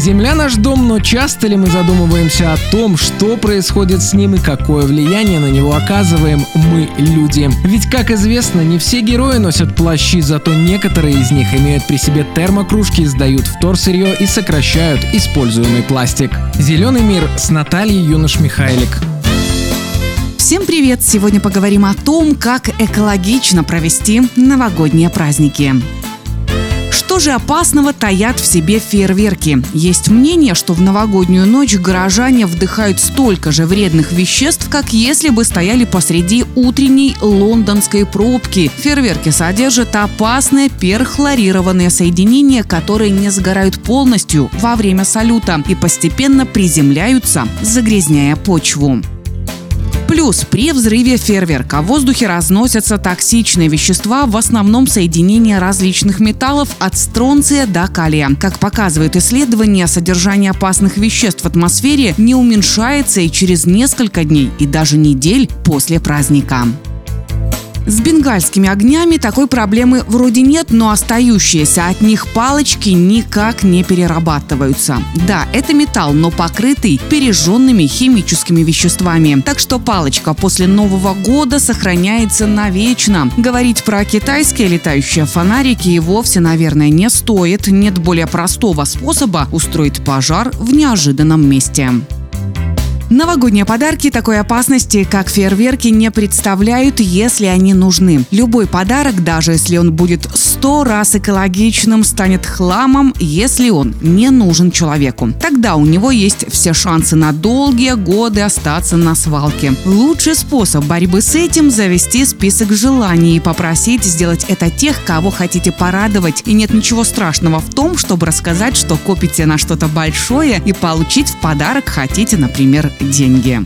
Земля наш дом, но часто ли мы задумываемся о том, что происходит с ним и какое влияние на него оказываем мы, люди? Ведь, как известно, не все герои носят плащи, зато некоторые из них имеют при себе термокружки, сдают вторсырье и сокращают используемый пластик. Зеленый мир с Натальей Юнош-Михайлик. Всем привет! Сегодня поговорим о том, как экологично провести новогодние праздники. Что же опасного таят в себе фейерверки? Есть мнение, что в новогоднюю ночь горожане вдыхают столько же вредных веществ, как если бы стояли посреди утренней лондонской пробки. Фейерверки содержат опасные перхлорированные соединения, которые не сгорают полностью во время салюта и постепенно приземляются, загрязняя почву. Плюс при взрыве фейерверка в воздухе разносятся токсичные вещества, в основном соединения различных металлов от стронция до калия. Как показывают исследования, содержание опасных веществ в атмосфере не уменьшается и через несколько дней и даже недель после праздника. С бенгальскими огнями такой проблемы вроде нет, но остающиеся от них палочки никак не перерабатываются. Да, это металл, но покрытый пережженными химическими веществами. Так что палочка после Нового года сохраняется навечно. Говорить про китайские летающие фонарики и вовсе, наверное, не стоит. Нет более простого способа устроить пожар в неожиданном месте. Новогодние подарки такой опасности, как фейерверки, не представляют, если они нужны. Любой подарок, даже если он будет сто раз экологичным, станет хламом, если он не нужен человеку. Тогда у него есть все шансы на долгие годы остаться на свалке. Лучший способ борьбы с этим – завести список желаний и попросить сделать это тех, кого хотите порадовать. И нет ничего страшного в том, чтобы рассказать, что копите на что-то большое и получить в подарок хотите, например, деньги.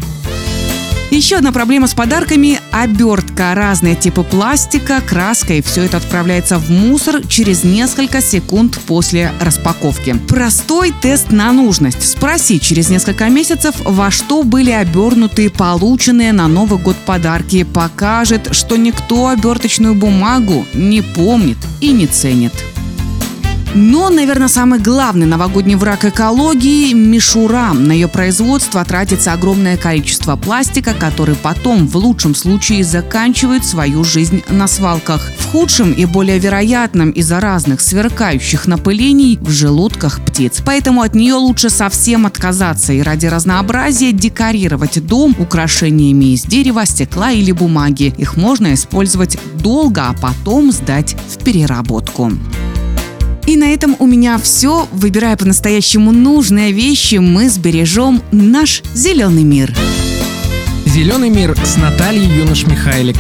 Еще одна проблема с подарками – обертка. Разные типы пластика, краска и все это отправляется в мусор через несколько секунд после распаковки. Простой тест на нужность. Спроси через несколько месяцев, во что были обернуты полученные на Новый год подарки. Покажет, что никто оберточную бумагу не помнит и не ценит. Но, наверное, самый главный новогодний враг экологии – мишура. На ее производство тратится огромное количество пластика, который потом, в лучшем случае, заканчивает свою жизнь на свалках. В худшем и более вероятном из-за разных сверкающих напылений в желудках птиц. Поэтому от нее лучше совсем отказаться и ради разнообразия декорировать дом украшениями из дерева, стекла или бумаги. Их можно использовать долго, а потом сдать в переработку. И на этом у меня все. Выбирая по-настоящему нужные вещи, мы сбережем наш зеленый мир. Зеленый мир с Натальей Юнош-Михайлик.